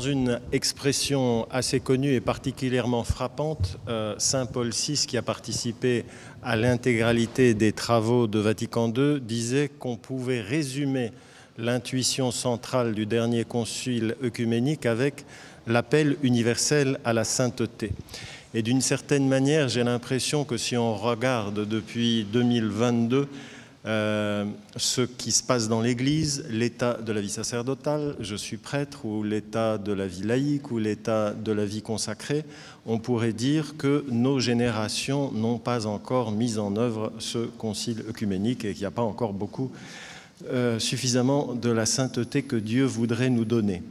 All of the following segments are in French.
Dans une expression assez connue et particulièrement frappante, euh, Saint Paul VI, qui a participé à l'intégralité des travaux de Vatican II, disait qu'on pouvait résumer l'intuition centrale du dernier concile œcuménique avec l'appel universel à la sainteté. Et d'une certaine manière, j'ai l'impression que si on regarde depuis 2022 euh, ce qui se passe dans l'Église, l'état de la vie sacerdotale, je suis prêtre, ou l'état de la vie laïque, ou l'état de la vie consacrée, on pourrait dire que nos générations n'ont pas encore mis en œuvre ce concile œcuménique et qu'il n'y a pas encore beaucoup euh, suffisamment de la sainteté que Dieu voudrait nous donner.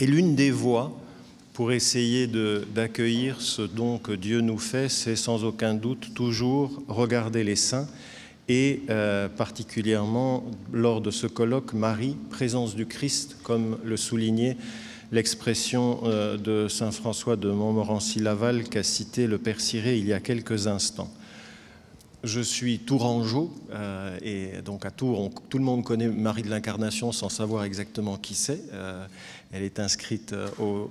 Et l'une des voies pour essayer d'accueillir ce don que Dieu nous fait, c'est sans aucun doute toujours regarder les saints et euh, particulièrement lors de ce colloque Marie, présence du Christ, comme le soulignait l'expression euh, de Saint François de Montmorency-Laval qu'a cité le Père Ciré il y a quelques instants. Je suis tourangeau, euh, et donc à Tours, tout le monde connaît Marie de l'Incarnation sans savoir exactement qui c'est. Euh, elle est inscrite euh, au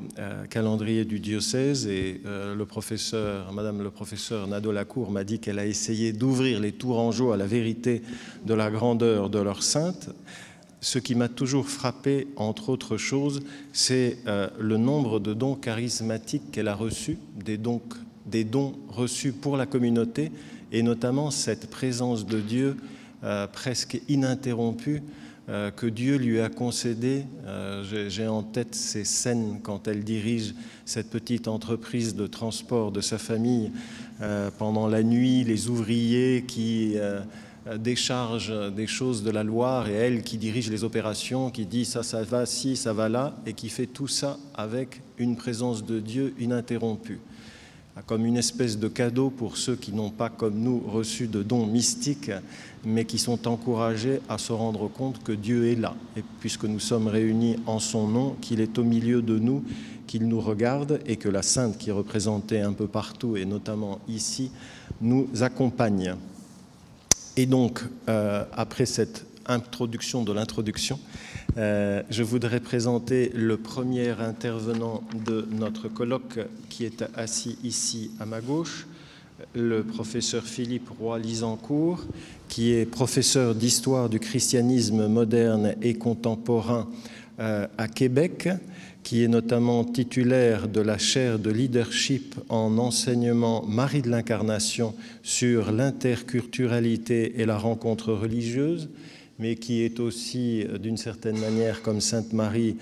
calendrier du diocèse et le professeur, Madame le professeur Nadeau Lacour m'a dit qu'elle a essayé d'ouvrir les Tourangeaux à la vérité de la grandeur de leur sainte. Ce qui m'a toujours frappé, entre autres choses, c'est le nombre de dons charismatiques qu'elle a reçus, des dons reçus pour la communauté et notamment cette présence de Dieu euh, presque ininterrompue euh, que Dieu lui a concédée. Euh, j'ai en tête ces scènes quand elle dirige cette petite entreprise de transport de sa famille pendant la nuit, les ouvriers qui déchargent des choses de la Loire et elle qui dirige les opérations, qui dit ça, ça va ci, ça va là, et qui fait tout ça avec une présence de Dieu ininterrompue comme une espèce de cadeau pour ceux qui n'ont pas, comme nous, reçu de dons mystiques, mais qui sont encouragés à se rendre compte que Dieu est là, et puisque nous sommes réunis en son nom, qu'il est au milieu de nous, qu'il nous regarde, et que la sainte qui est représentée un peu partout, et notamment ici, nous accompagne. Et donc, euh, après cette introduction de l'introduction, euh, je voudrais présenter le premier intervenant de notre colloque qui est assis ici à ma gauche, le professeur Philippe Roy-Lisancourt, qui est professeur d'histoire du christianisme moderne et contemporain euh, à Québec, qui est notamment titulaire de la chaire de leadership en enseignement Marie de l'Incarnation sur l'interculturalité et la rencontre religieuse mais qui est aussi, euh, d'une certaine manière, comme Sainte Marie,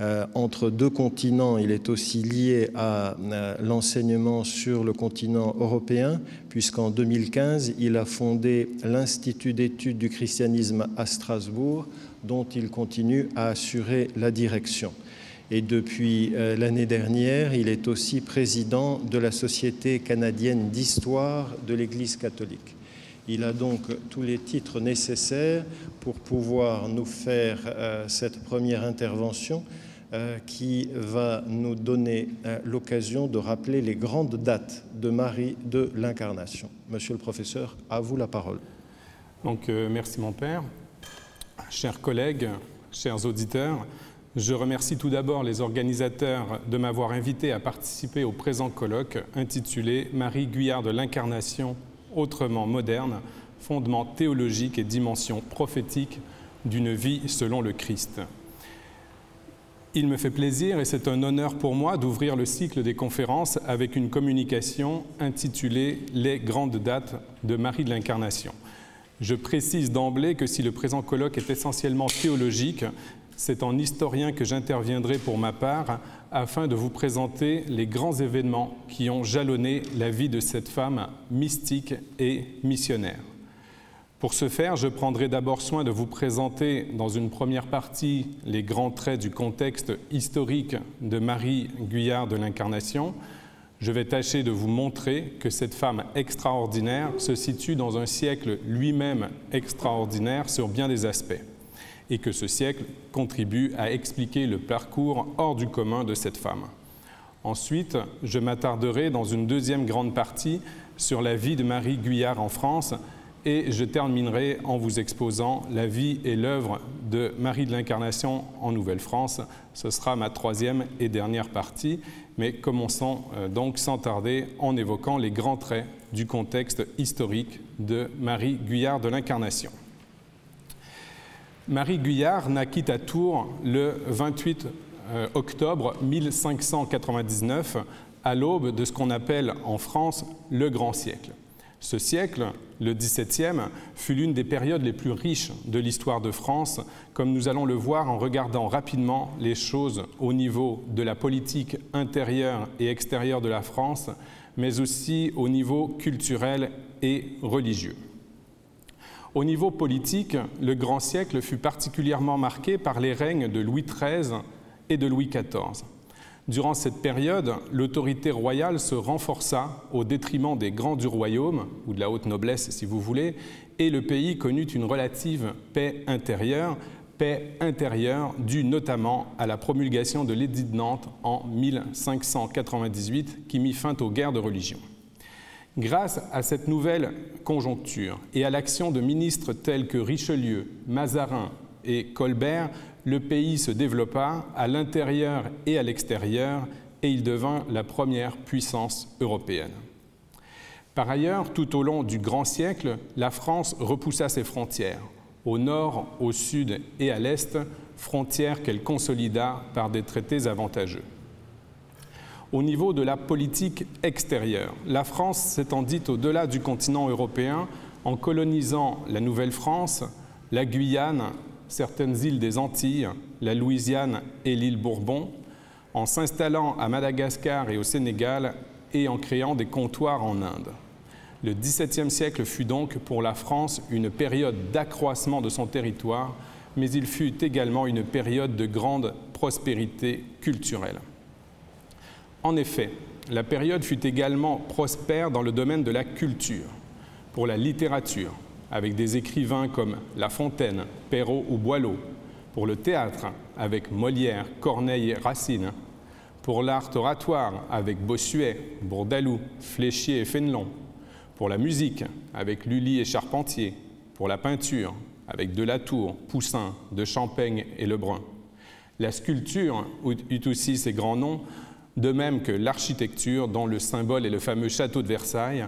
euh, entre deux continents, il est aussi lié à euh, l'enseignement sur le continent européen, puisqu'en 2015, il a fondé l'Institut d'études du christianisme à Strasbourg, dont il continue à assurer la direction. Et depuis l'année dernière, il est aussi président de la Société canadienne d'histoire de l'Église catholique. Il a donc tous les titres nécessaires pour pouvoir nous faire euh, cette première intervention euh, qui va nous donner euh, l'occasion de rappeler les grandes dates de Marie de l'Incarnation. Monsieur le professeur, à vous la parole. Donc, merci mon père. Chers collègues, chers auditeurs, je remercie tout d'abord les organisateurs de m'avoir invité à participer au présent colloque intitulé Marie Guyard de l'Incarnation autrement moderne, fondement théologique et dimension prophétique d'une vie selon le Christ. Il me fait plaisir et c'est un honneur pour moi d'ouvrir le cycle des conférences avec une communication intitulée Les grandes dates de Marie de l'Incarnation. Je précise d'emblée que si le présent colloque est essentiellement théologique, c'est en historien que j'interviendrai pour ma part afin de vous présenter les grands événements qui ont jalonné la vie de cette femme mystique et missionnaire. Pour ce faire, je prendrai d'abord soin de vous présenter dans une première partie les grands traits du contexte historique de Marie Guyard de l'Incarnation. Je vais tâcher de vous montrer que cette femme extraordinaire se situe dans un siècle lui-même extraordinaire sur bien des aspects et que ce siècle contribue à expliquer le parcours hors du commun de cette femme. Ensuite, je m'attarderai dans une deuxième grande partie sur la vie de Marie Guyard en France et je terminerai en vous exposant la vie et l'œuvre de Marie de l'Incarnation en Nouvelle-France. Ce sera ma troisième et dernière partie, mais commençons euh, donc sans tarder en évoquant les grands traits du contexte historique de Marie Guyard de l'Incarnation. Marie Guyard naquit à Tours le 28 euh, octobre 1599 à l'aube de ce qu'on appelle en France le Grand Siècle. Ce siècle, le XVIIe, fut l'une des périodes les plus riches de l'histoire de France, comme nous allons le voir en regardant rapidement les choses au niveau de la politique intérieure et extérieure de la France, mais aussi au niveau culturel et religieux. Au niveau politique, le grand siècle fut particulièrement marqué par les règnes de Louis XIII et de Louis XIV. Durant cette période, l'autorité royale se renforça au détriment des grands du royaume, ou de la haute noblesse si vous voulez, et le pays connut une relative paix intérieure, paix intérieure due notamment à la promulgation de l'édit de Nantes en 1598 qui mit fin aux guerres de religion. Grâce à cette nouvelle conjoncture et à l'action de ministres tels que Richelieu, Mazarin et Colbert, le pays se développa à l'intérieur et à l'extérieur et il devint la première puissance européenne. Par ailleurs, tout au long du grand siècle, la France repoussa ses frontières, au nord, au sud et à l'est, frontières qu'elle consolida par des traités avantageux au niveau de la politique extérieure. La France s'étendit au-delà du continent européen en colonisant la Nouvelle-France, la Guyane, certaines îles des Antilles, la Louisiane et l'île Bourbon, en s'installant à Madagascar et au Sénégal et en créant des comptoirs en Inde. Le XVIIe siècle fut donc pour la France une période d'accroissement de son territoire, mais il fut également une période de grande prospérité culturelle. En effet, la période fut également prospère dans le domaine de la culture, pour la littérature, avec des écrivains comme La Fontaine, Perrault ou Boileau, pour le théâtre, avec Molière, Corneille et Racine, pour l'art oratoire, avec Bossuet, Bourdaloue, Fléchier et Fénelon, pour la musique, avec Lully et Charpentier, pour la peinture, avec Delatour, Poussin, de Champaigne et Lebrun. La sculpture eut aussi ses grands noms de même que l'architecture dont le symbole est le fameux château de Versailles.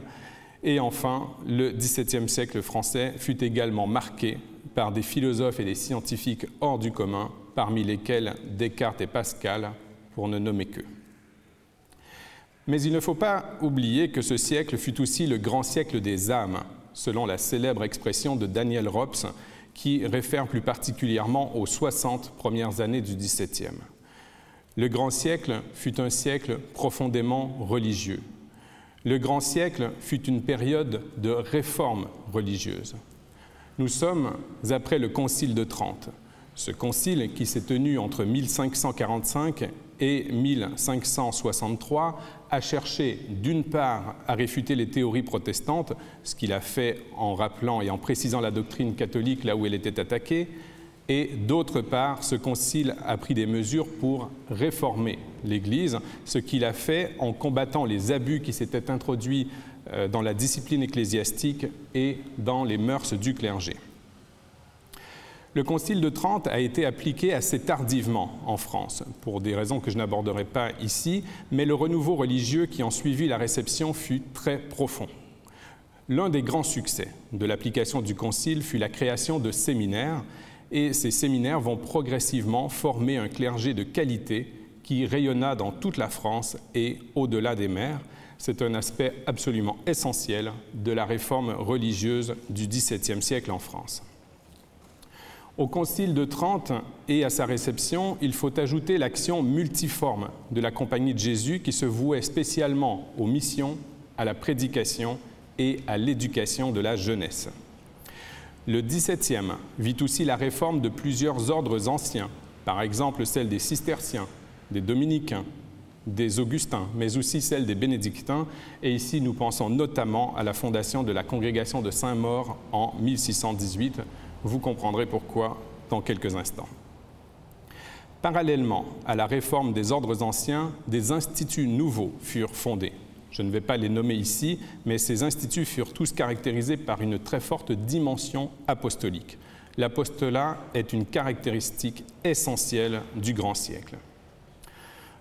Et enfin, le XVIIe siècle français fut également marqué par des philosophes et des scientifiques hors du commun, parmi lesquels Descartes et Pascal, pour ne nommer qu'eux. Mais il ne faut pas oublier que ce siècle fut aussi le grand siècle des âmes, selon la célèbre expression de Daniel Rops, qui réfère plus particulièrement aux 60 premières années du XVIIe. Le grand siècle fut un siècle profondément religieux. Le grand siècle fut une période de réforme religieuse. Nous sommes après le Concile de Trente. Ce concile, qui s'est tenu entre 1545 et 1563, a cherché d'une part à réfuter les théories protestantes, ce qu'il a fait en rappelant et en précisant la doctrine catholique là où elle était attaquée, et d'autre part, ce concile a pris des mesures pour réformer l'Église, ce qu'il a fait en combattant les abus qui s'étaient introduits euh, dans la discipline ecclésiastique et dans les mœurs du clergé. Le Concile de Trente a été appliqué assez tardivement en France, pour des raisons que je n'aborderai pas ici, mais le renouveau religieux qui en suivit la réception fut très profond. L'un des grands succès de l'application du Concile fut la création de séminaires et ces séminaires vont progressivement former un clergé de qualité qui rayonna dans toute la France et au-delà des mers. C'est un aspect absolument essentiel de la réforme religieuse du XVIIe siècle en France. Au Concile de Trente et à sa réception, il faut ajouter l'action multiforme de la Compagnie de Jésus qui se vouait spécialement aux missions, à la prédication et à l'éducation de la jeunesse. Le XVIIe vit aussi la réforme de plusieurs ordres anciens, par exemple celle des cisterciens, des dominicains, des augustins, mais aussi celle des bénédictins. Et ici, nous pensons notamment à la fondation de la congrégation de Saint-Maur en 1618. Vous comprendrez pourquoi dans quelques instants. Parallèlement à la réforme des ordres anciens, des instituts nouveaux furent fondés. Je ne vais pas les nommer ici, mais ces instituts furent tous caractérisés par une très forte dimension apostolique. L'apostolat est une caractéristique essentielle du grand siècle.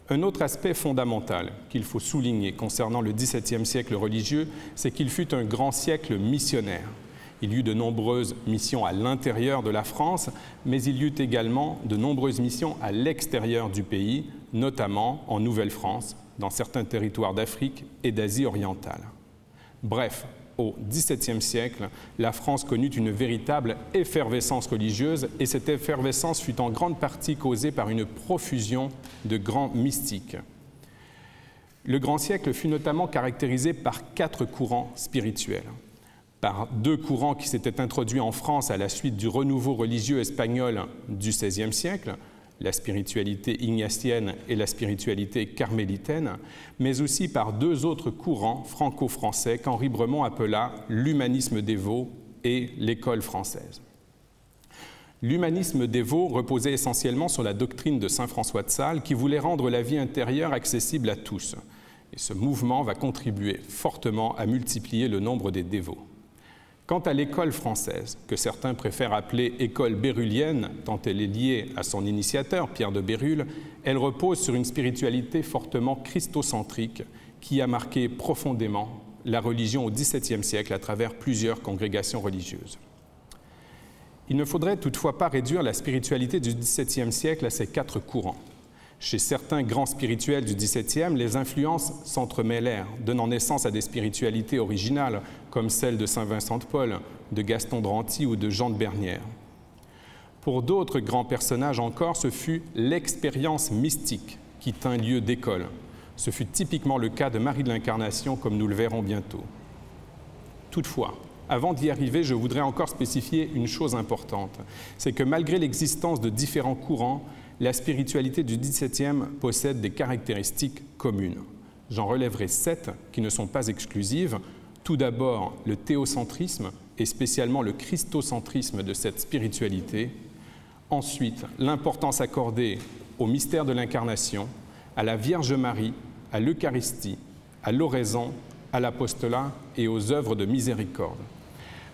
Un autre aspect fondamental qu'il faut souligner concernant le XVIIe siècle religieux, c'est qu'il fut un grand siècle missionnaire. Il y eut de nombreuses missions à l'intérieur de la France, mais il y eut également de nombreuses missions à l'extérieur du pays, notamment en Nouvelle-France, dans certains territoires d'Afrique et d'Asie orientale. Bref, au XVIIe siècle, la France connut une véritable effervescence religieuse et cette effervescence fut en grande partie causée par une profusion de grands mystiques. Le grand siècle fut notamment caractérisé par quatre courants spirituels par deux courants qui s'étaient introduits en France à la suite du renouveau religieux espagnol du XVIe siècle, la spiritualité ignatienne et la spiritualité carmélitaine, mais aussi par deux autres courants franco-français qu'Henri Bremont appela l'humanisme dévot et l'école française. L'humanisme dévot reposait essentiellement sur la doctrine de Saint François de Sales qui voulait rendre la vie intérieure accessible à tous. Et ce mouvement va contribuer fortement à multiplier le nombre des dévots. Quant à l'école française, que certains préfèrent appeler école bérulienne, tant elle est liée à son initiateur, Pierre de Bérulle, elle repose sur une spiritualité fortement christocentrique qui a marqué profondément la religion au XVIIe siècle à travers plusieurs congrégations religieuses. Il ne faudrait toutefois pas réduire la spiritualité du XVIIe siècle à ces quatre courants. Chez certains grands spirituels du XVIIe, les influences s'entremêlèrent, donnant naissance à des spiritualités originales, comme celle de Saint Vincent de Paul, de Gaston de ou de Jean de Bernière. Pour d'autres grands personnages encore, ce fut l'expérience mystique qui tint lieu d'école. Ce fut typiquement le cas de Marie de l'Incarnation, comme nous le verrons bientôt. Toutefois, avant d'y arriver, je voudrais encore spécifier une chose importante, c'est que malgré l'existence de différents courants, la spiritualité du XVIIe possède des caractéristiques communes. J'en relèverai sept qui ne sont pas exclusives. Tout d'abord, le théocentrisme et spécialement le christocentrisme de cette spiritualité. Ensuite, l'importance accordée au mystère de l'incarnation, à la Vierge Marie, à l'Eucharistie, à l'oraison, à l'apostolat et aux œuvres de miséricorde.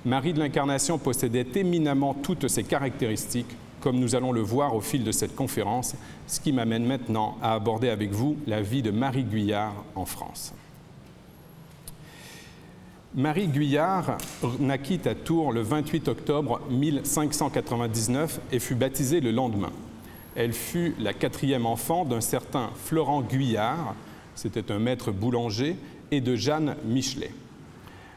Marie de l'Incarnation possédait éminemment toutes ces caractéristiques comme nous allons le voir au fil de cette conférence, ce qui m'amène maintenant à aborder avec vous la vie de Marie Guyard en France. Marie Guyard naquit à Tours le 28 octobre 1599 et fut baptisée le lendemain. Elle fut la quatrième enfant d'un certain Florent Guyard, c'était un maître boulanger, et de Jeanne Michelet.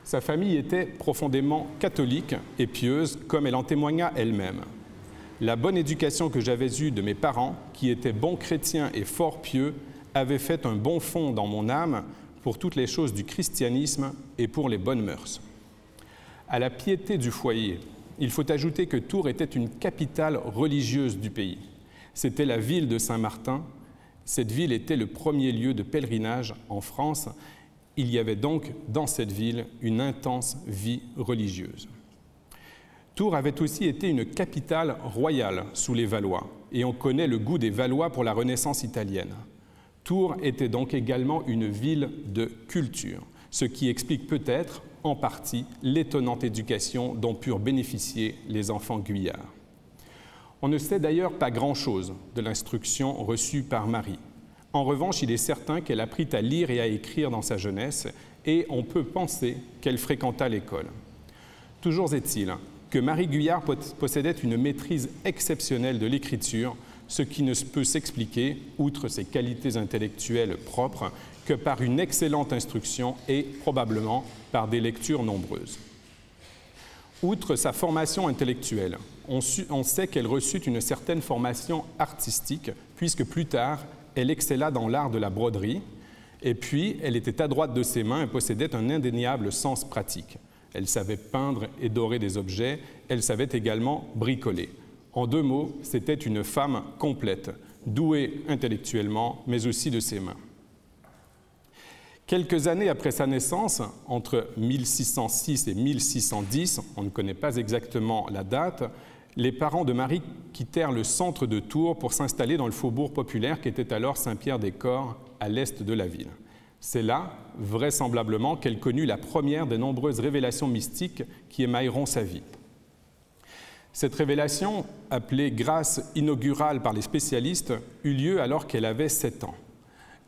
Sa famille était profondément catholique et pieuse, comme elle en témoigna elle-même la bonne éducation que j'avais eue de mes parents, qui étaient bons chrétiens et fort pieux, avait fait un bon fond dans mon âme pour toutes les choses du christianisme et pour les bonnes mœurs. À la piété du foyer, il faut ajouter que Tours était une capitale religieuse du pays. C'était la ville de Saint-Martin. Cette ville était le premier lieu de pèlerinage en France. Il y avait donc dans cette ville une intense vie religieuse. Tours avait aussi été une capitale royale sous les Valois, et on connaît le goût des Valois pour la Renaissance italienne. Tours était donc également une ville de culture, ce qui explique peut-être en partie l'étonnante éducation dont purent bénéficier les enfants guyards. On ne sait d'ailleurs pas grand-chose de l'instruction reçue par Marie. En revanche, il est certain qu'elle apprit à lire et à écrire dans sa jeunesse, et on peut penser qu'elle fréquenta l'école. Toujours est-il que Marie Guyard possédait une maîtrise exceptionnelle de l'écriture, ce qui ne peut s'expliquer, outre ses qualités intellectuelles propres, que par une excellente instruction et probablement par des lectures nombreuses. Outre sa formation intellectuelle, on, on sait qu'elle reçut une certaine formation artistique, puisque plus tard, elle excella dans l'art de la broderie, et puis elle était adroite de ses mains et possédait un indéniable sens pratique. Elle savait peindre et dorer des objets, elle savait également bricoler. En deux mots, c'était une femme complète, douée intellectuellement, mais aussi de ses mains. Quelques années après sa naissance, entre 1606 et 1610, on ne connaît pas exactement la date, les parents de Marie quittèrent le centre de Tours pour s'installer dans le faubourg populaire qui était alors Saint-Pierre-des-Corps, à l'est de la ville. C'est là, vraisemblablement, qu'elle connut la première des nombreuses révélations mystiques qui émailleront sa vie. Cette révélation, appelée grâce inaugurale par les spécialistes, eut lieu alors qu'elle avait sept ans.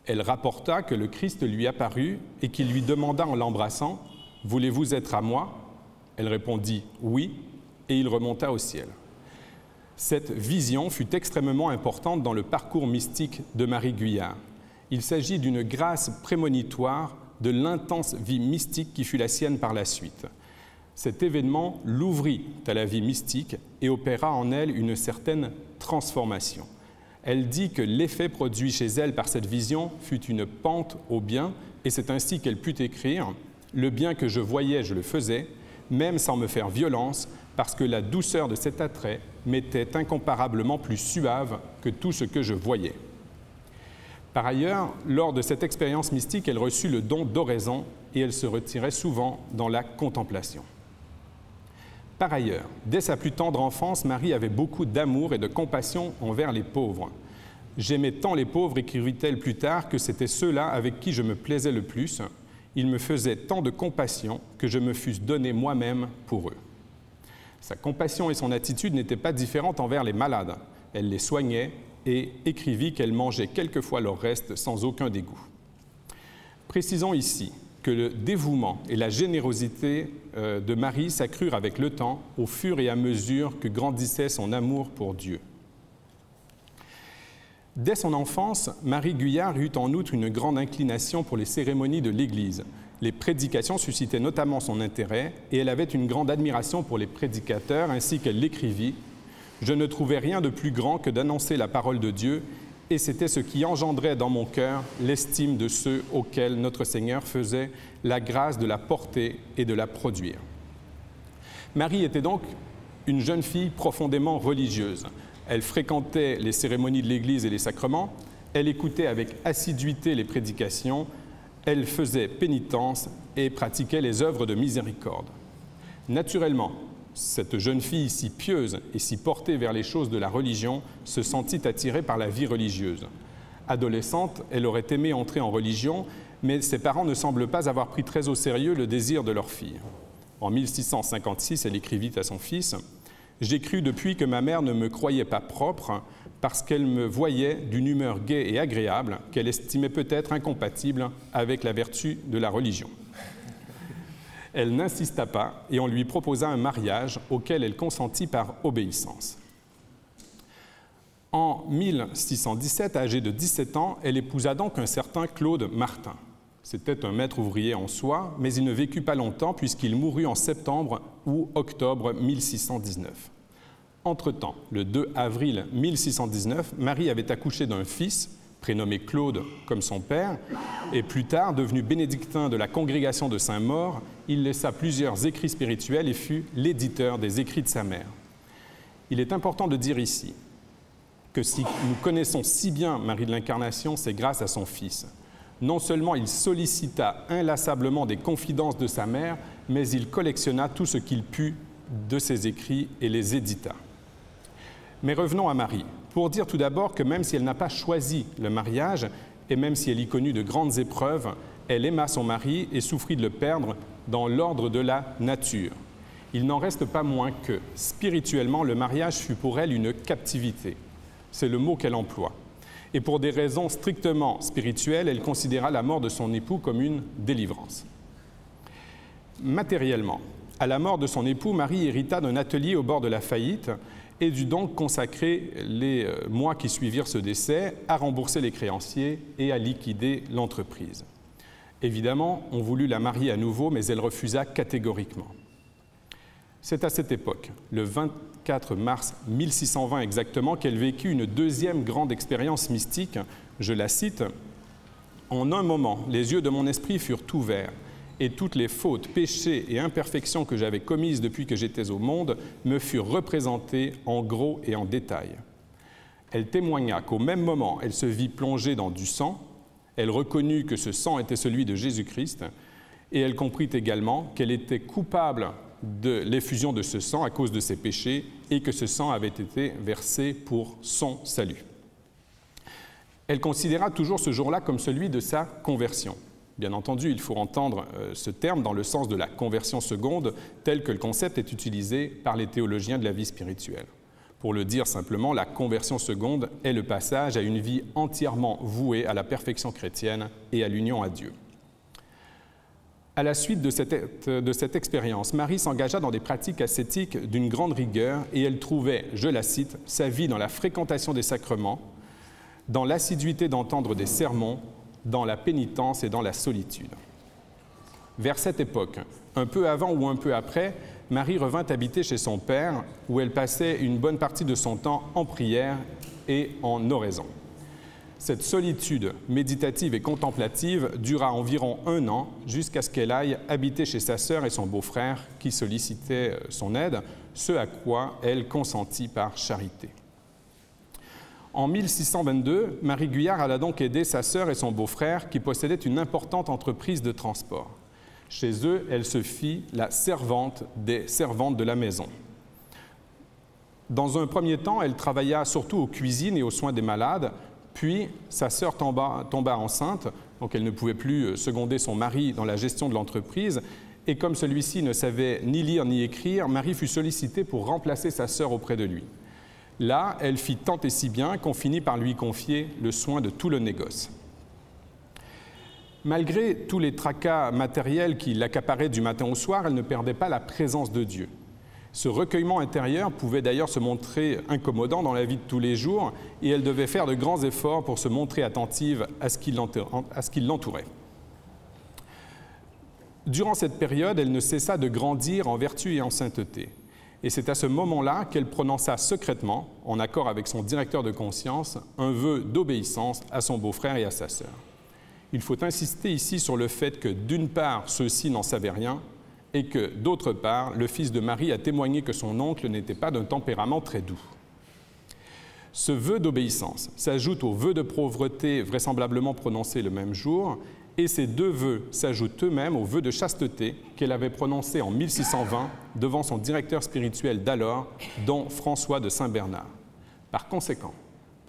Elle rapporta que le Christ lui apparut et qu'il lui demanda en l'embrassant Voulez-vous être à moi? Elle répondit Oui, et il remonta au ciel. Cette vision fut extrêmement importante dans le parcours mystique de Marie Guyard. Il s'agit d'une grâce prémonitoire de l'intense vie mystique qui fut la sienne par la suite. Cet événement l'ouvrit à la vie mystique et opéra en elle une certaine transformation. Elle dit que l'effet produit chez elle par cette vision fut une pente au bien, et c'est ainsi qu'elle put écrire Le bien que je voyais, je le faisais, même sans me faire violence, parce que la douceur de cet attrait m'était incomparablement plus suave que tout ce que je voyais. Par ailleurs, lors de cette expérience mystique, elle reçut le don d'oraison et elle se retirait souvent dans la contemplation. Par ailleurs, dès sa plus tendre enfance, Marie avait beaucoup d'amour et de compassion envers les pauvres. J'aimais tant les pauvres, écrivit-elle plus tard, que c'était ceux-là avec qui je me plaisais le plus. Ils me faisaient tant de compassion que je me fusse donné moi-même pour eux. Sa compassion et son attitude n'étaient pas différentes envers les malades. Elle les soignait et écrivit qu'elle mangeait quelquefois leur reste sans aucun dégoût. Précisons ici que le dévouement et la générosité euh, de Marie s'accrurent avec le temps au fur et à mesure que grandissait son amour pour Dieu. Dès son enfance, Marie Guyard eut en outre une grande inclination pour les cérémonies de l'Église. Les prédications suscitaient notamment son intérêt et elle avait une grande admiration pour les prédicateurs ainsi qu'elle l'écrivit. Je ne trouvais rien de plus grand que d'annoncer la parole de Dieu et c'était ce qui engendrait dans mon cœur l'estime de ceux auxquels notre Seigneur faisait la grâce de la porter et de la produire. Marie était donc une jeune fille profondément religieuse. Elle fréquentait les cérémonies de l'Église et les sacrements, elle écoutait avec assiduité les prédications, elle faisait pénitence et pratiquait les œuvres de miséricorde. Naturellement, cette jeune fille si pieuse et si portée vers les choses de la religion se sentit attirée par la vie religieuse. Adolescente, elle aurait aimé entrer en religion, mais ses parents ne semblent pas avoir pris très au sérieux le désir de leur fille. En 1656, elle écrivit à son fils J'ai cru depuis que ma mère ne me croyait pas propre, parce qu'elle me voyait d'une humeur gaie et agréable, qu'elle estimait peut-être incompatible avec la vertu de la religion. Elle n'insista pas et on lui proposa un mariage auquel elle consentit par obéissance. En 1617, âgée de 17 ans, elle épousa donc un certain Claude Martin. C'était un maître ouvrier en soi, mais il ne vécut pas longtemps puisqu'il mourut en septembre ou octobre 1619. Entre-temps, le 2 avril 1619, Marie avait accouché d'un fils prénommé Claude comme son père, et plus tard devenu bénédictin de la congrégation de Saint-Maur, il laissa plusieurs écrits spirituels et fut l'éditeur des écrits de sa mère. Il est important de dire ici que si nous connaissons si bien Marie de l'Incarnation, c'est grâce à son Fils. Non seulement il sollicita inlassablement des confidences de sa mère, mais il collectionna tout ce qu'il put de ses écrits et les édita. Mais revenons à Marie pour dire tout d'abord que même si elle n'a pas choisi le mariage, et même si elle y connut de grandes épreuves, elle aima son mari et souffrit de le perdre dans l'ordre de la nature. Il n'en reste pas moins que, spirituellement, le mariage fut pour elle une captivité. C'est le mot qu'elle emploie. Et pour des raisons strictement spirituelles, elle considéra la mort de son époux comme une délivrance. Matériellement, à la mort de son époux, Marie hérita d'un atelier au bord de la faillite et dut donc consacrer les euh, mois qui suivirent ce décès à rembourser les créanciers et à liquider l'entreprise. Évidemment, on voulut la marier à nouveau, mais elle refusa catégoriquement. C'est à cette époque, le 24 mars 1620 exactement, qu'elle vécut une deuxième grande expérience mystique. Je la cite En un moment, les yeux de mon esprit furent ouverts et toutes les fautes, péchés et imperfections que j'avais commises depuis que j'étais au monde me furent représentées en gros et en détail. Elle témoigna qu'au même moment, elle se vit plongée dans du sang, elle reconnut que ce sang était celui de Jésus-Christ, et elle comprit également qu'elle était coupable de l'effusion de ce sang à cause de ses péchés, et que ce sang avait été versé pour son salut. Elle considéra toujours ce jour-là comme celui de sa conversion. Bien entendu, il faut entendre euh, ce terme dans le sens de la conversion seconde, tel que le concept est utilisé par les théologiens de la vie spirituelle. Pour le dire simplement, la conversion seconde est le passage à une vie entièrement vouée à la perfection chrétienne et à l'union à Dieu. À la suite de cette, de cette expérience, Marie s'engagea dans des pratiques ascétiques d'une grande rigueur et elle trouvait, je la cite, sa vie dans la fréquentation des sacrements, dans l'assiduité d'entendre des sermons, dans la pénitence et dans la solitude. Vers cette époque, un peu avant ou un peu après, Marie revint habiter chez son père, où elle passait une bonne partie de son temps en prière et en oraison. Cette solitude méditative et contemplative dura environ un an jusqu'à ce qu'elle aille habiter chez sa sœur et son beau-frère qui sollicitaient son aide, ce à quoi elle consentit par charité. En 1622, Marie Guyard alla donc aider sa sœur et son beau-frère qui possédaient une importante entreprise de transport. Chez eux, elle se fit la servante des servantes de la maison. Dans un premier temps, elle travailla surtout aux cuisines et aux soins des malades, puis sa sœur tomba, tomba enceinte, donc elle ne pouvait plus seconder son mari dans la gestion de l'entreprise, et comme celui-ci ne savait ni lire ni écrire, Marie fut sollicitée pour remplacer sa sœur auprès de lui. Là, elle fit tant et si bien qu'on finit par lui confier le soin de tout le négoce. Malgré tous les tracas matériels qui l'accaparaient du matin au soir, elle ne perdait pas la présence de Dieu. Ce recueillement intérieur pouvait d'ailleurs se montrer incommodant dans la vie de tous les jours et elle devait faire de grands efforts pour se montrer attentive à ce qui l'entourait. Durant cette période, elle ne cessa de grandir en vertu et en sainteté. Et c'est à ce moment-là qu'elle prononça secrètement, en accord avec son directeur de conscience, un vœu d'obéissance à son beau-frère et à sa sœur. Il faut insister ici sur le fait que d'une part, ceux-ci n'en savaient rien, et que d'autre part, le fils de Marie a témoigné que son oncle n'était pas d'un tempérament très doux. Ce vœu d'obéissance s'ajoute au vœu de pauvreté vraisemblablement prononcé le même jour, et ces deux vœux s'ajoutent eux-mêmes aux vœux de chasteté qu'elle avait prononcés en 1620 devant son directeur spirituel d'alors, dont François de Saint-Bernard. Par conséquent,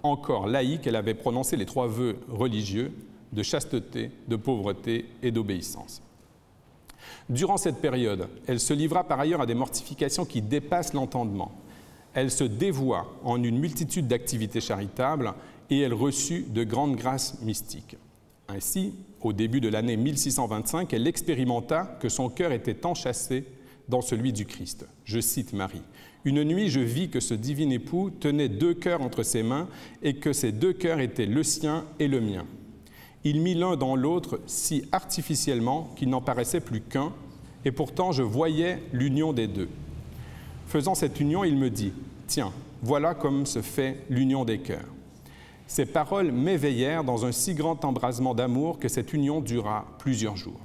encore laïque, elle avait prononcé les trois vœux religieux de chasteté, de pauvreté et d'obéissance. Durant cette période, elle se livra par ailleurs à des mortifications qui dépassent l'entendement. Elle se dévoua en une multitude d'activités charitables et elle reçut de grandes grâces mystiques. Ainsi, au début de l'année 1625, elle expérimenta que son cœur était enchâssé dans celui du Christ. Je cite Marie. Une nuit, je vis que ce divin époux tenait deux cœurs entre ses mains et que ces deux cœurs étaient le sien et le mien. Il mit l'un dans l'autre si artificiellement qu'il n'en paraissait plus qu'un, et pourtant je voyais l'union des deux. Faisant cette union, il me dit, Tiens, voilà comme se fait l'union des cœurs. Ces paroles m'éveillèrent dans un si grand embrasement d'amour que cette union dura plusieurs jours.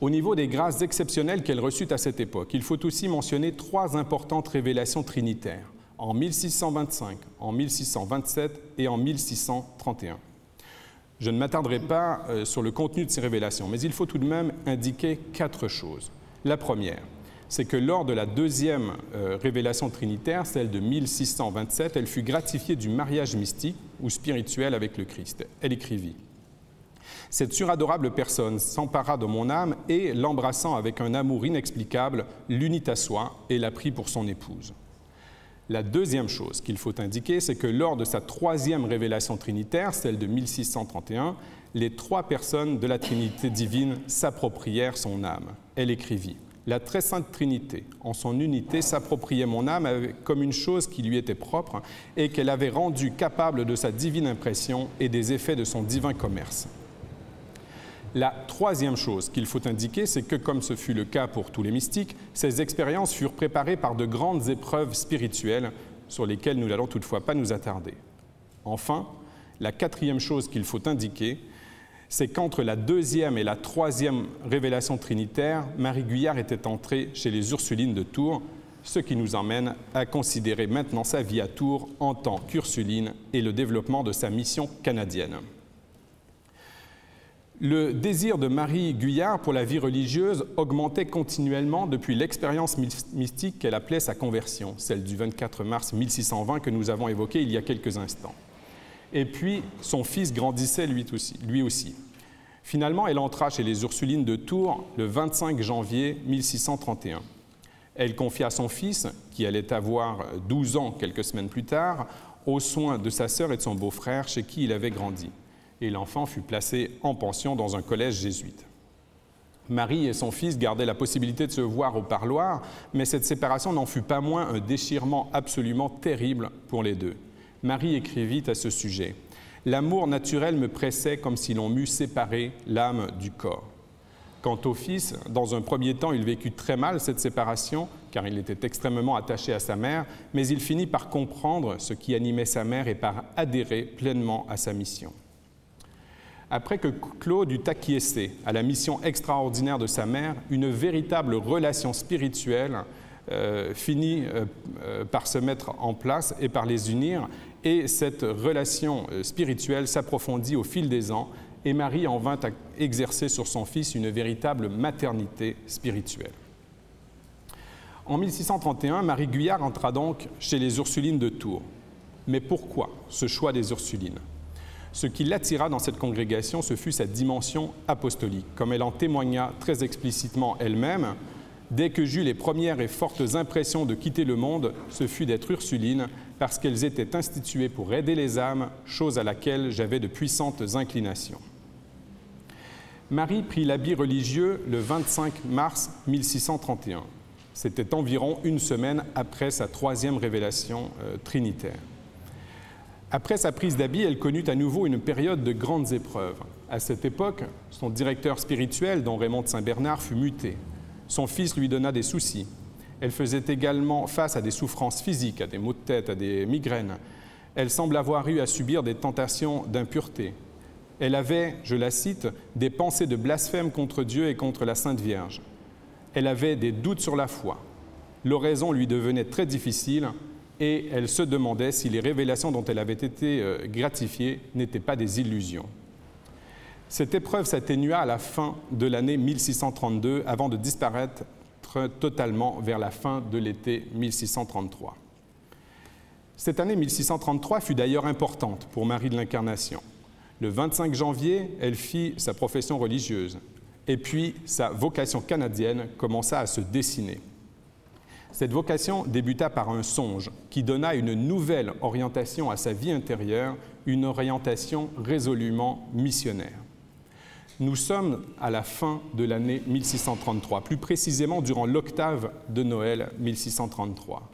Au niveau des grâces exceptionnelles qu'elle reçut à cette époque, il faut aussi mentionner trois importantes révélations trinitaires, en 1625, en 1627 et en 1631. Je ne m'attarderai pas euh, sur le contenu de ces révélations, mais il faut tout de même indiquer quatre choses. La première, c'est que lors de la deuxième euh, révélation trinitaire, celle de 1627, elle fut gratifiée du mariage mystique ou spirituel avec le Christ. Elle écrivit Cette suradorable personne s'empara de mon âme et, l'embrassant avec un amour inexplicable, l'unit à soi et la prit pour son épouse. La deuxième chose qu'il faut indiquer, c'est que lors de sa troisième révélation trinitaire, celle de 1631, les trois personnes de la Trinité divine s'approprièrent son âme. Elle écrivit la très sainte Trinité, en son unité, s'appropriait mon âme comme une chose qui lui était propre et qu'elle avait rendue capable de sa divine impression et des effets de son divin commerce. La troisième chose qu'il faut indiquer, c'est que, comme ce fut le cas pour tous les mystiques, ces expériences furent préparées par de grandes épreuves spirituelles sur lesquelles nous n'allons toutefois pas nous attarder. Enfin, la quatrième chose qu'il faut indiquer, c'est qu'entre la deuxième et la troisième révélation trinitaire, Marie Guyard était entrée chez les Ursulines de Tours, ce qui nous emmène à considérer maintenant sa vie à Tours en tant qu'Ursuline et le développement de sa mission canadienne. Le désir de Marie Guyard pour la vie religieuse augmentait continuellement depuis l'expérience mystique qu'elle appelait sa conversion, celle du 24 mars 1620 que nous avons évoquée il y a quelques instants. Et puis, son fils grandissait lui aussi. Finalement, elle entra chez les Ursulines de Tours le 25 janvier 1631. Elle confia son fils, qui allait avoir 12 ans quelques semaines plus tard, aux soins de sa sœur et de son beau-frère chez qui il avait grandi. Et l'enfant fut placé en pension dans un collège jésuite. Marie et son fils gardaient la possibilité de se voir au parloir, mais cette séparation n'en fut pas moins un déchirement absolument terrible pour les deux. Marie écrivit à ce sujet L'amour naturel me pressait comme si l'on m'eût séparé l'âme du corps. Quant au fils, dans un premier temps, il vécut très mal cette séparation, car il était extrêmement attaché à sa mère, mais il finit par comprendre ce qui animait sa mère et par adhérer pleinement à sa mission. Après que Claude eut acquiescé à la mission extraordinaire de sa mère, une véritable relation spirituelle euh, finit euh, euh, par se mettre en place et par les unir, et cette relation spirituelle s'approfondit au fil des ans, et Marie en vint à exercer sur son fils une véritable maternité spirituelle. En 1631, Marie Guyard entra donc chez les Ursulines de Tours. Mais pourquoi ce choix des Ursulines? Ce qui l'attira dans cette congrégation, ce fut sa dimension apostolique, comme elle en témoigna très explicitement elle-même. Dès que j'eus les premières et fortes impressions de quitter le monde, ce fut d'être Ursuline, parce qu'elles étaient instituées pour aider les âmes, chose à laquelle j'avais de puissantes inclinations. Marie prit l'habit religieux le 25 mars 1631. C'était environ une semaine après sa troisième révélation euh, trinitaire. Après sa prise d'habit, elle connut à nouveau une période de grandes épreuves. À cette époque, son directeur spirituel, dont Raymond de Saint-Bernard, fut muté. Son fils lui donna des soucis. Elle faisait également face à des souffrances physiques, à des maux de tête, à des migraines. Elle semble avoir eu à subir des tentations d'impureté. Elle avait, je la cite, des pensées de blasphème contre Dieu et contre la Sainte Vierge. Elle avait des doutes sur la foi. L'oraison lui devenait très difficile et elle se demandait si les révélations dont elle avait été euh, gratifiée n'étaient pas des illusions. Cette épreuve s'atténua à la fin de l'année 1632 avant de disparaître totalement vers la fin de l'été 1633. Cette année 1633 fut d'ailleurs importante pour Marie de l'Incarnation. Le 25 janvier, elle fit sa profession religieuse et puis sa vocation canadienne commença à se dessiner. Cette vocation débuta par un songe qui donna une nouvelle orientation à sa vie intérieure, une orientation résolument missionnaire. Nous sommes à la fin de l'année 1633, plus précisément durant l'octave de Noël 1633.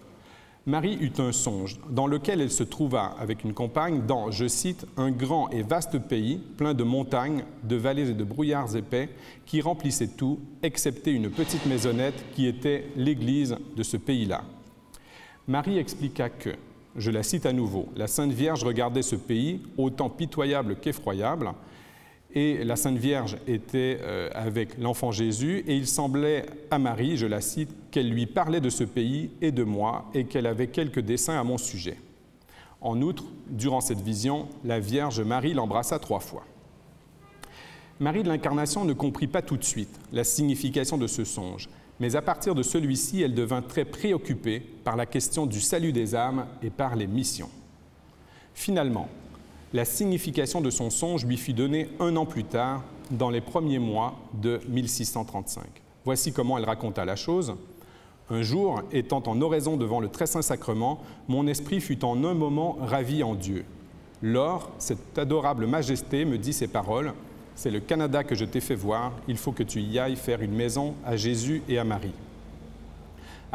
Marie eut un songe dans lequel elle se trouva avec une compagne dans, je cite, un grand et vaste pays plein de montagnes, de vallées et de brouillards épais qui remplissaient tout, excepté une petite maisonnette qui était l'église de ce pays-là. Marie expliqua que, je la cite à nouveau, la Sainte Vierge regardait ce pays, autant pitoyable qu'effroyable, et la Sainte Vierge était euh, avec l'enfant Jésus, et il semblait à Marie, je la cite, qu'elle lui parlait de ce pays et de moi, et qu'elle avait quelques desseins à mon sujet. En outre, durant cette vision, la Vierge Marie l'embrassa trois fois. Marie de l'Incarnation ne comprit pas tout de suite la signification de ce songe, mais à partir de celui-ci, elle devint très préoccupée par la question du salut des âmes et par les missions. Finalement, la signification de son songe lui fut donnée un an plus tard, dans les premiers mois de 1635. Voici comment elle raconta la chose. Un jour, étant en oraison devant le très saint sacrement, mon esprit fut en un moment ravi en Dieu. Lors, cette adorable majesté me dit ces paroles C'est le Canada que je t'ai fait voir, il faut que tu y ailles faire une maison à Jésus et à Marie.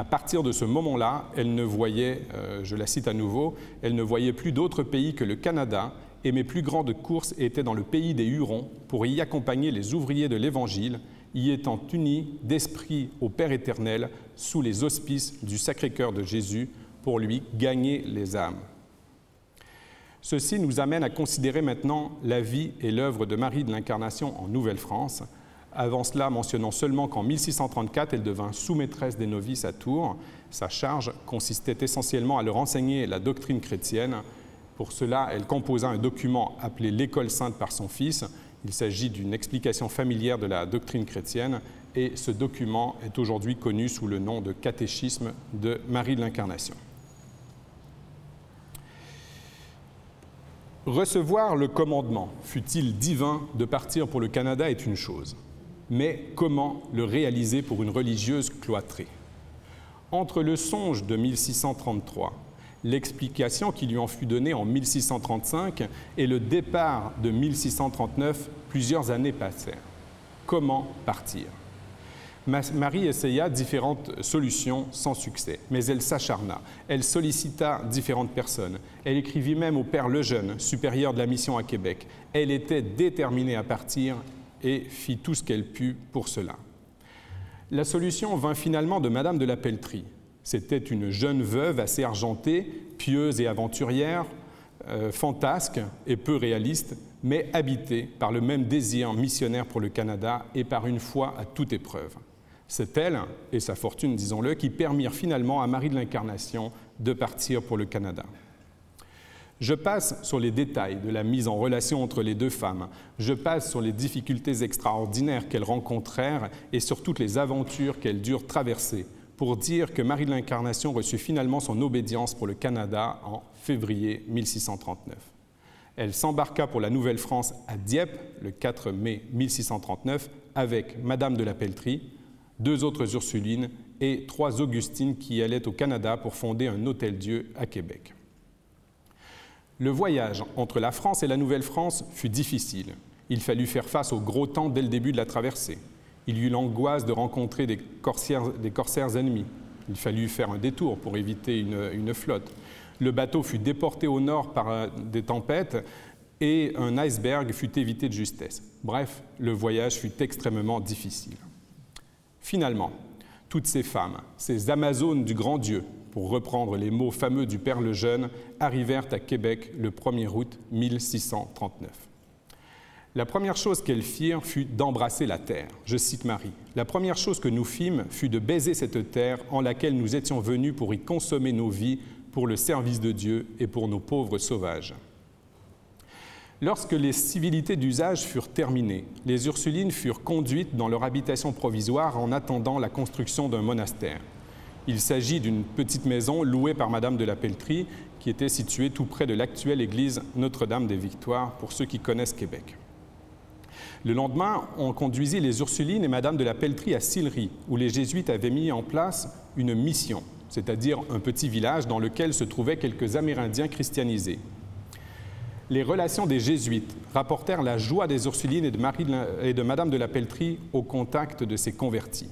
À partir de ce moment-là, elle ne voyait, euh, je la cite à nouveau, elle ne voyait plus d'autre pays que le Canada et mes plus grandes courses étaient dans le pays des Hurons pour y accompagner les ouvriers de l'Évangile, y étant unis d'esprit au Père éternel sous les auspices du Sacré-Cœur de Jésus pour lui gagner les âmes. Ceci nous amène à considérer maintenant la vie et l'œuvre de Marie de l'Incarnation en Nouvelle-France. Avant cela, mentionnons seulement qu'en 1634, elle devint sous-maîtresse des novices à Tours. Sa charge consistait essentiellement à leur enseigner la doctrine chrétienne, pour cela, elle composa un document appelé L'École sainte par son fils. Il s'agit d'une explication familière de la doctrine chrétienne et ce document est aujourd'hui connu sous le nom de Catéchisme de Marie de l'Incarnation. Recevoir le commandement, fut-il divin, de partir pour le Canada est une chose, mais comment le réaliser pour une religieuse cloîtrée? Entre le songe de 1633, l'explication qui lui en fut donnée en 1635 et le départ de 1639, plusieurs années passèrent. Comment partir? Marie essaya différentes solutions sans succès, mais elle s'acharna. Elle sollicita différentes personnes. Elle écrivit même au père Lejeune, supérieur de la mission à Québec. Elle était déterminée à partir et fit tout ce qu'elle put pour cela. La solution vint finalement de Madame de la Pelletrie. C'était une jeune veuve assez argentée, pieuse et aventurière, euh, fantasque et peu réaliste, mais habitée par le même désir missionnaire pour le Canada et par une foi à toute épreuve. C'est elle et sa fortune, disons-le, qui permirent finalement à Marie de l'Incarnation de partir pour le Canada. Je passe sur les détails de la mise en relation entre les deux femmes. Je passe sur les difficultés extraordinaires qu'elles rencontrèrent et sur toutes les aventures qu'elles durent traverser pour dire que Marie de l'Incarnation reçut finalement son obédience pour le Canada en février 1639. Elle s'embarqua pour la Nouvelle-France à Dieppe le 4 mai 1639 avec Madame de la Pelletrie, deux autres Ursulines et trois Augustines qui allaient au Canada pour fonder un hôtel-dieu à Québec. Le voyage entre la France et la Nouvelle-France fut difficile. Il fallut faire face au gros temps dès le début de la traversée. Il y eut l'angoisse de rencontrer des corsaires, ennemis. Il fallut faire un détour pour éviter une, une flotte. Le bateau fut déporté au nord par euh, des tempêtes et un iceberg fut évité de justesse. Bref, le voyage fut extrêmement difficile. Finalement, toutes ces femmes, ces Amazones du grand Dieu, pour reprendre les mots fameux du Père le Jeune, arrivèrent à Québec le 1er août 1639. La première chose qu'elles firent fut d'embrasser la terre. Je cite Marie. La première chose que nous fîmes fut de baiser cette terre en laquelle nous étions venus pour y consommer nos vies pour le service de Dieu et pour nos pauvres sauvages. Lorsque les civilités d'usage furent terminées, les Ursulines furent conduites dans leur habitation provisoire en attendant la construction d'un monastère. Il s'agit d'une petite maison louée par Madame de la Pelletrie qui était située tout près de l'actuelle église Notre-Dame des Victoires pour ceux qui connaissent Québec. Le lendemain, on conduisit les Ursulines et Madame de la Pelletrie à Sillery, où les Jésuites avaient mis en place une mission, c'est-à-dire un petit village dans lequel se trouvaient quelques Amérindiens christianisés les relations des jésuites rapportèrent la joie des Ursulines et de, Marie et de Madame de la Pelletrie au contact de ces convertis.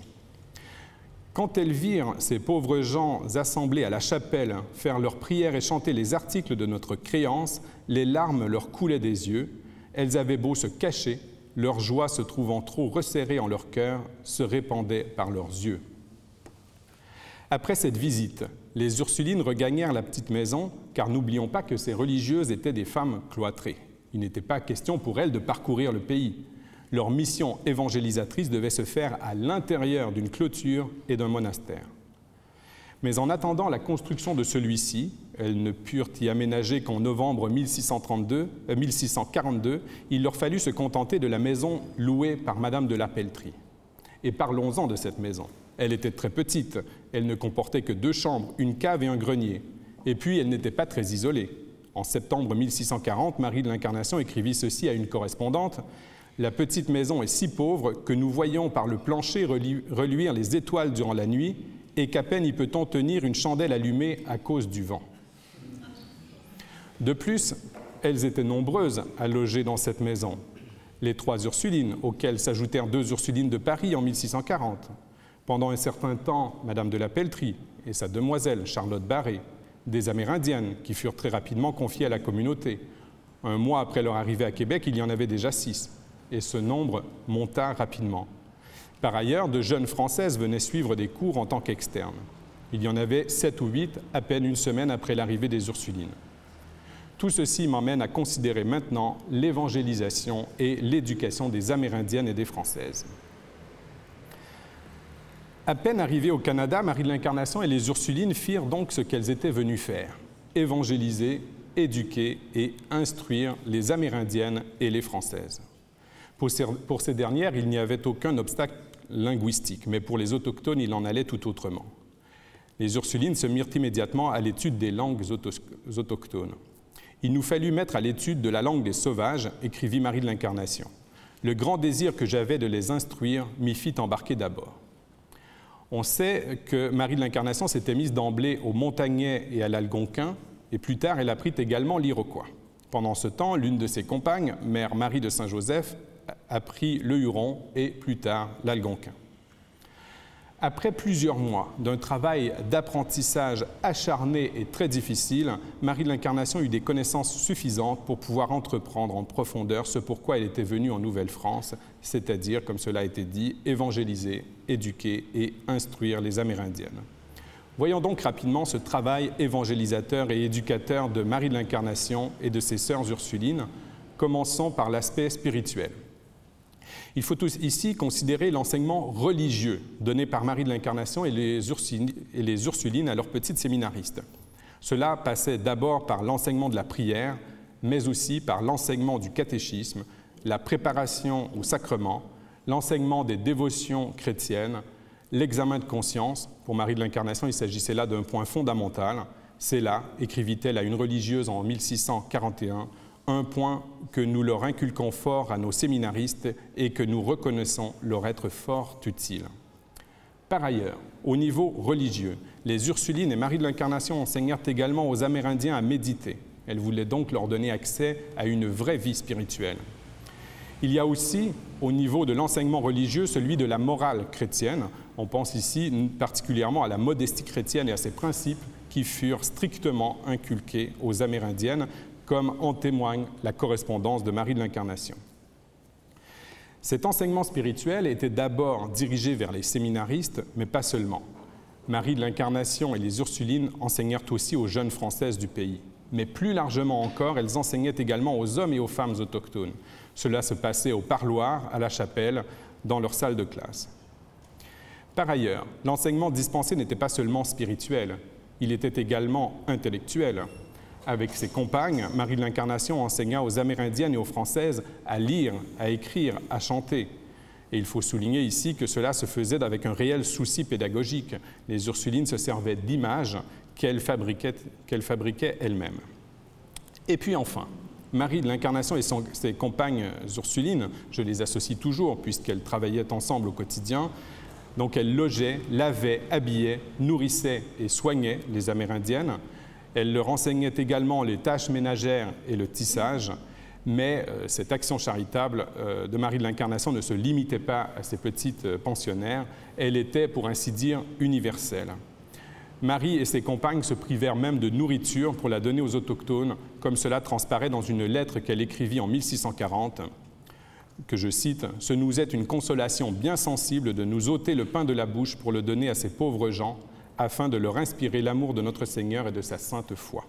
Quand elles virent ces pauvres gens assemblés à la chapelle faire leurs prières et chanter les articles de notre créance, les larmes leur coulaient des yeux. Elles avaient beau se cacher, leur joie se trouvant trop resserrée en leur cœur se répandait par leurs yeux. Après cette visite, les Ursulines regagnèrent la petite maison, car n'oublions pas que ces religieuses étaient des femmes cloîtrées. Il n'était pas question pour elles de parcourir le pays. Leur mission évangélisatrice devait se faire à l'intérieur d'une clôture et d'un monastère. Mais en attendant la construction de celui-ci, elles ne purent y aménager qu'en novembre 1642, 1642, euh, il leur fallut se contenter de la maison louée par Madame de la Pelletrie. Et parlons-en de cette maison. Elle était très petite, elle ne comportait que deux chambres, une cave et un grenier. Et puis, elle n'était pas très isolée. En septembre 1640, Marie de l'Incarnation écrivit ceci à une correspondante. La petite maison est si pauvre que nous voyons par le plancher reluire les étoiles durant la nuit et qu'à peine y peut-on tenir une chandelle allumée à cause du vent. De plus, elles étaient nombreuses à loger dans cette maison. Les trois Ursulines, auxquelles s'ajoutèrent deux Ursulines de Paris en 1640, pendant un certain temps, Madame de la Pelletrie et sa demoiselle Charlotte Barré, des Amérindiennes qui furent très rapidement confiées à la communauté. Un mois après leur arrivée à Québec, il y en avait déjà six, et ce nombre monta rapidement. Par ailleurs, de jeunes Françaises venaient suivre des cours en tant qu'externes. Il y en avait sept ou huit à peine une semaine après l'arrivée des Ursulines. Tout ceci m'emmène à considérer maintenant l'évangélisation et l'éducation des Amérindiennes et des Françaises. À peine arrivées au Canada, Marie de l'Incarnation et les Ursulines firent donc ce qu'elles étaient venues faire, évangéliser, éduquer et instruire les Amérindiennes et les Françaises. Pour ces, dernières, il n'y avait aucun obstacle linguistique, mais pour les autochtones, il en allait tout autrement. Les Ursulines se mirent immédiatement à l'étude des langues autochtones. Il nous fallut mettre à l'étude de la langue des sauvages, écrivit Marie de l'Incarnation. Le grand désir que j'avais de les instruire m'y fit embarquer d'abord. On sait que Marie de l'Incarnation s'était mise d'emblée au Montagnais et à l'Algonquin, et plus tard elle apprit également l'Iroquois. Pendant ce temps, l'une de ses compagnes, mère Marie de Saint-Joseph, apprit le Huron et plus tard l'Algonquin. Après plusieurs mois d'un travail d'apprentissage acharné et très difficile, Marie de l'Incarnation eut des connaissances suffisantes pour pouvoir entreprendre en profondeur ce pourquoi elle était venue en Nouvelle-France, c'est-à-dire, comme cela a été dit, évangéliser, éduquer et instruire les Amérindiennes. Voyons donc rapidement ce travail évangélisateur et éducateur de Marie de l'Incarnation et de ses sœurs Ursulines, commençons par l'aspect spirituel. Il faut ici considérer l'enseignement religieux donné par Marie de l'Incarnation et, les Ursulines à leurs petites séminaristes. Cela passait d'abord par l'enseignement de la prière, mais aussi par l'enseignement du catéchisme, la préparation au sacrement, l'enseignement des dévotions chrétiennes, l'examen de conscience. Pour Marie de l'Incarnation, il s'agissait là d'un point fondamental. C'est là, écrivit-elle à une religieuse en 1641, un point que nous leur inculquons fort à nos séminaristes et que nous reconnaissons leur être fort utile. Par ailleurs, au niveau religieux, les Ursulines et Marie de l'Incarnation enseignèrent également aux Amérindiens à méditer. Elles voulaient donc leur donner accès à une vraie vie spirituelle. Il y a aussi, au niveau de l'enseignement religieux, celui de la morale chrétienne. On pense ici particulièrement à la modestie chrétienne et à ses principes qui furent strictement inculqués aux Amérindiennes comme en témoigne la correspondance de Marie de l'Incarnation. Cet enseignement spirituel était d'abord dirigé vers les séminaristes, mais pas seulement. Marie de l'Incarnation et les Ursulines enseignèrent aussi aux jeunes Françaises du pays. Mais plus largement encore, elles enseignaient également aux hommes et aux femmes autochtones. Cela se passait au parloir, à la chapelle, dans leur salle de classe. Par ailleurs, l'enseignement dispensé n'était pas seulement spirituel, il était également intellectuel. Avec ses compagnes, Marie de l'Incarnation enseigna aux Amérindiennes et aux Françaises à lire, à écrire, à chanter. Et il faut souligner ici que cela se faisait avec un réel souci pédagogique. Les Ursulines se servaient d'images qu'elles fabriquaient, elles-mêmes. Et puis enfin, Marie de l'Incarnation et ses compagnes Ursulines, je les associe toujours puisqu'elles travaillaient ensemble au quotidien, donc elles logeaient, lavaient, habillaient, nourrissaient et soignaient les Amérindiennes. Elle leur enseignait également les tâches ménagères et le tissage, mais euh, cette action charitable euh, de Marie de l'Incarnation ne se limitait pas à ces petites euh, pensionnaires, elle était, pour ainsi dire, universelle. Marie et ses compagnes se privèrent même de nourriture pour la donner aux autochtones, comme cela transparaît dans une lettre qu'elle écrivit en 1640, que je cite, Ce nous est une consolation bien sensible de nous ôter le pain de la bouche pour le donner à ces pauvres gens, afin de leur inspirer l'amour de notre Seigneur et de sa sainte foi.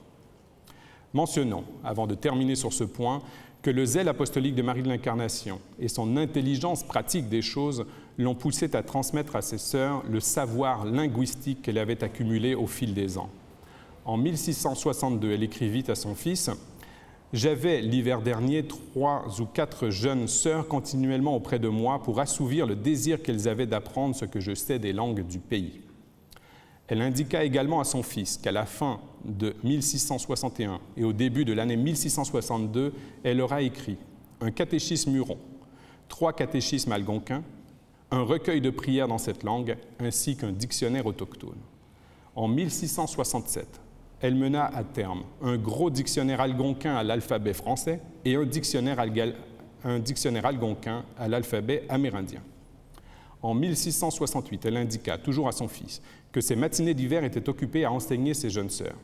Mentionnons, avant de terminer sur ce point, que le zèle apostolique de Marie de l'Incarnation et son intelligence pratique des choses l'ont poussée à transmettre à ses sœurs le savoir linguistique qu'elle avait accumulé au fil des ans. En 1662, elle écrivit à son fils J'avais l'hiver dernier trois ou quatre jeunes sœurs continuellement auprès de moi pour assouvir le désir qu'elles avaient d'apprendre ce que je sais des langues du pays. Elle indiqua également à son fils qu'à la fin de 1661 et au début de l'année 1662, elle aura écrit un catéchisme huron, trois catéchismes algonquins, un recueil de prières dans cette langue, ainsi qu'un dictionnaire autochtone. En 1667, elle mena à terme un gros dictionnaire algonquin à l'alphabet français et un dictionnaire, un dictionnaire algonquin à l'alphabet amérindien. En 1668, elle indiqua, toujours à son fils, que ses matinées d'hiver étaient occupées à enseigner ses jeunes sœurs.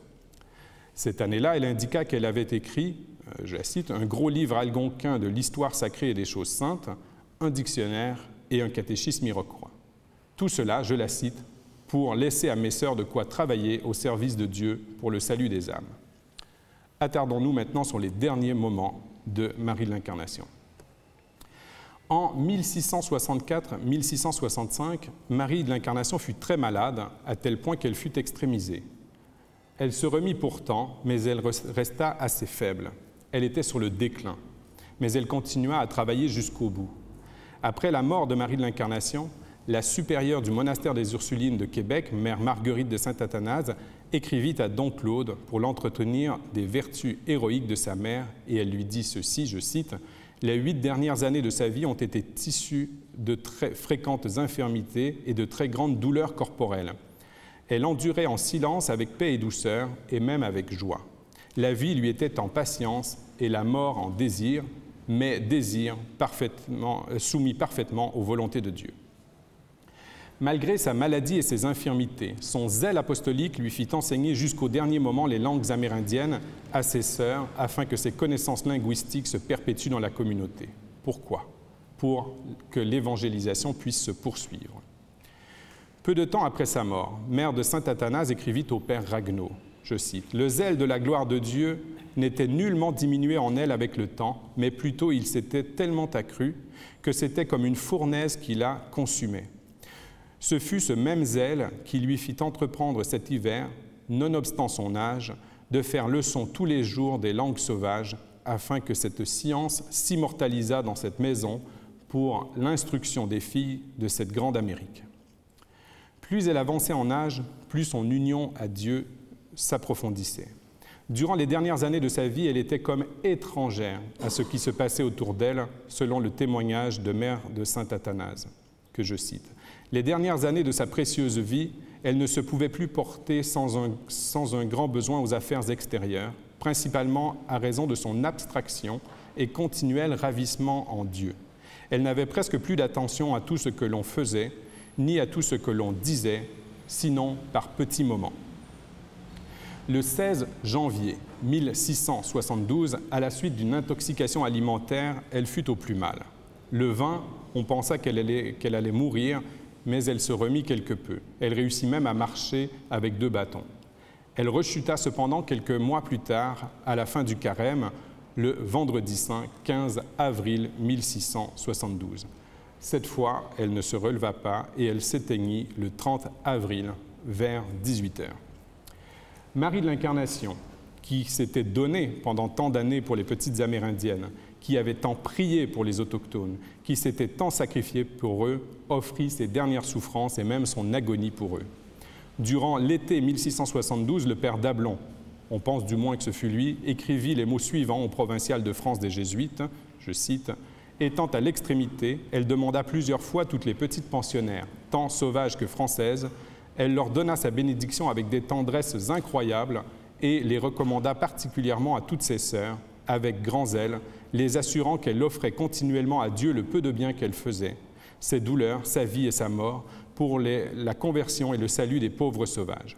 Cette année-là, elle indiqua qu'elle avait écrit, euh, je la cite, un gros livre algonquin de l'histoire sacrée et des choses saintes, un dictionnaire et un catéchisme iroquois. Tout cela, je la cite, pour laisser à mes sœurs de quoi travailler au service de Dieu pour le salut des âmes. Attardons-nous maintenant sur les derniers moments de Marie de l'Incarnation. En 1664-1665, Marie de l'Incarnation fut très malade, à tel point qu'elle fut extrémisée. Elle se remit pourtant, mais elle resta assez faible. Elle était sur le déclin, mais elle continua à travailler jusqu'au bout. Après la mort de Marie de l'Incarnation, la supérieure du monastère des Ursulines de Québec, mère Marguerite de Saint-Athanase, écrivit à Don Claude pour l'entretenir des vertus héroïques de sa mère, et elle lui dit ceci, je cite, Les huit dernières années de sa vie ont été tissues de très fréquentes infirmités et de très grandes douleurs corporelles. Elle endurait en silence avec paix et douceur, et même avec joie. La vie lui était en patience et la mort en désir, mais désir parfaitement, soumis parfaitement aux volontés de Dieu. Malgré sa maladie et ses infirmités, son zèle apostolique lui fit enseigner jusqu'au dernier moment les langues amérindiennes à ses sœurs afin que ses connaissances linguistiques se perpétuent dans la communauté. Pourquoi? Pour que l'évangélisation puisse se poursuivre. Peu de temps après sa mort, mère de saint Athanase écrivit au père Ragnaud, je cite, Le zèle de la gloire de Dieu n'était nullement diminué en elle avec le temps, mais plutôt il s'était tellement accru que c'était comme une fournaise qui la consumait. Ce fut ce même zèle qui lui fit entreprendre cet hiver, nonobstant son âge, de faire leçon tous les jours des langues sauvages, afin que cette science s'immortalisât dans cette maison pour l'instruction des filles de cette grande Amérique. Plus elle avançait en âge, plus son union à Dieu s'approfondissait. Durant les dernières années de sa vie, elle était comme étrangère à ce qui se passait autour d'elle, selon le témoignage de Mère de Saint Athanase, que je cite. Les dernières années de sa précieuse vie, elle ne se pouvait plus porter sans un, grand besoin aux affaires extérieures, principalement à raison de son abstraction et continuel ravissement en Dieu. Elle n'avait presque plus d'attention à tout ce que l'on faisait, ni à tout ce que l'on disait, sinon par petits moments. Le 16 janvier 1672, à la suite d'une intoxication alimentaire, elle fut au plus mal. Le vin, on pensa qu'elle allait mourir, mais elle se remit quelque peu. Elle réussit même à marcher avec deux bâtons. Elle rechuta cependant quelques mois plus tard, à la fin du carême, le vendredi saint 15 avril 1672. Cette fois, elle ne se releva pas et elle s'éteignit le 30 avril vers 18 heures. Marie de l'Incarnation, qui s'était donnée pendant tant d'années pour les petites Amérindiennes, qui avait tant prié pour les autochtones, qui s'était tant sacrifié pour eux, offrit ses dernières souffrances et même son agonie pour eux. Durant l'été 1672, le père Dablon, on pense du moins que ce fut lui, écrivit les mots suivants au provincial de France des Jésuites, je cite, Étant à l'extrémité, elle demanda plusieurs fois toutes les petites pensionnaires, tant sauvages que françaises, elle leur donna sa bénédiction avec des tendresses incroyables et les recommanda particulièrement à toutes ses sœurs, avec grand zèle, les assurant qu'elle offrait continuellement à Dieu le peu de bien qu'elle faisait, ses douleurs, sa vie et sa mort, pour la conversion et le salut des pauvres sauvages.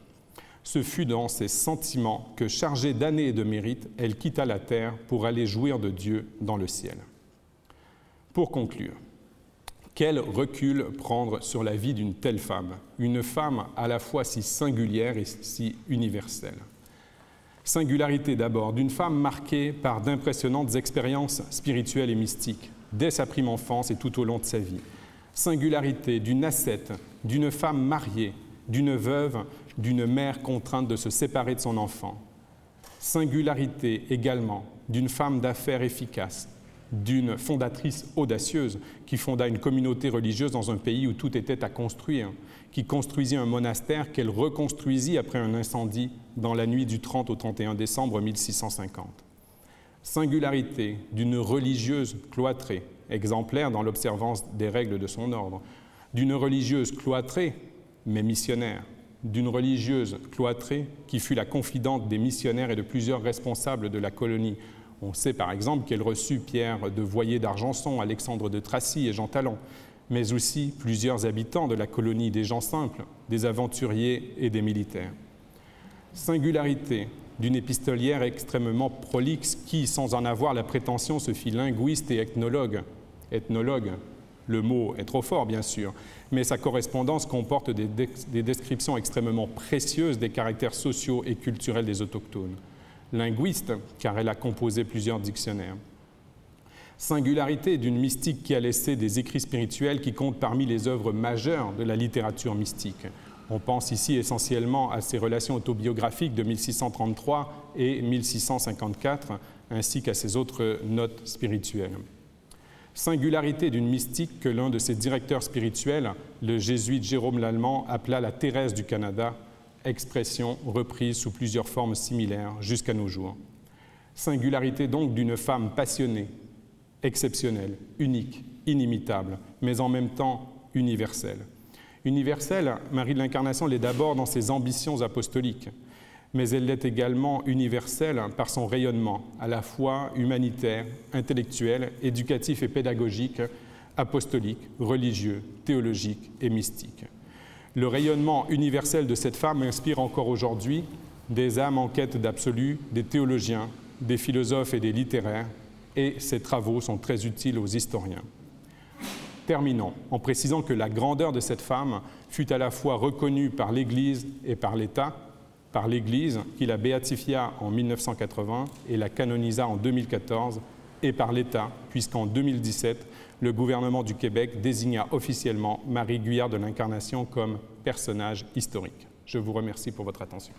Ce fut dans ces sentiments que, chargée d'années et de mérites, elle quitta la terre pour aller jouir de Dieu dans le ciel. Pour conclure, quel recul prendre sur la vie d'une telle femme, une femme à la fois si singulière et si universelle? Singularité d'abord, d'une femme marquée par d'impressionnantes expériences spirituelles et mystiques, dès sa prime enfance et tout au long de sa vie. Singularité d'une ascète, d'une femme mariée, d'une veuve, d'une mère contrainte de se séparer de son enfant. Singularité également d'une femme d'affaires efficace, d'une fondatrice audacieuse qui fonda une communauté religieuse dans un pays où tout était à construire, qui construisit un monastère qu'elle reconstruisit après un incendie dans la nuit du 30 au 31 décembre 1650. Singularité d'une religieuse cloîtrée, exemplaire dans l'observance des règles de son ordre, d'une religieuse cloîtrée mais missionnaire, d'une religieuse cloîtrée qui fut la confidente des missionnaires et de plusieurs responsables de la colonie on sait par exemple qu'elle reçut Pierre de Voyer d'Argenson, Alexandre de Tracy et Jean Talon, mais aussi plusieurs habitants de la colonie des gens simples, des aventuriers et des militaires. Singularité d'une épistolière extrêmement prolixe qui, sans en avoir la prétention, se fit linguiste et ethnologue. Ethnologue, le mot est trop fort bien sûr, mais sa correspondance comporte des, des descriptions extrêmement précieuses des caractères sociaux et culturels des autochtones linguiste, car elle a composé plusieurs dictionnaires. Singularité d'une mystique qui a laissé des écrits spirituels qui comptent parmi les œuvres majeures de la littérature mystique. On pense ici essentiellement à ses relations autobiographiques de 1633 et 1654, ainsi qu'à ses autres notes spirituelles. Singularité d'une mystique que l'un de ses directeurs spirituels, le jésuite Jérôme Lallemand, appela la Thérèse du Canada, expression reprise sous plusieurs formes similaires jusqu'à nos jours. Singularité donc d'une femme passionnée, exceptionnelle, unique, inimitable, mais en même temps universelle. Universelle, Marie de l'Incarnation l'est d'abord dans ses ambitions apostoliques, mais elle l'est également universelle par son rayonnement, à la fois humanitaire, intellectuel, éducatif et pédagogique, apostolique, religieux, théologique et mystique. Le rayonnement universel de cette femme inspire encore aujourd'hui des âmes en quête d'absolu, des théologiens, des philosophes et des littéraires, et ses travaux sont très utiles aux historiens. Terminons en précisant que la grandeur de cette femme fut à la fois reconnue par l'Église et par l'État, par l'Église qui la béatifia en 1980 et la canonisa en 2014, et par l'État, puisqu'en 2017, le gouvernement du Québec désigna officiellement Marie Guyard de l'Incarnation comme personnage historique. Je vous remercie pour votre attention.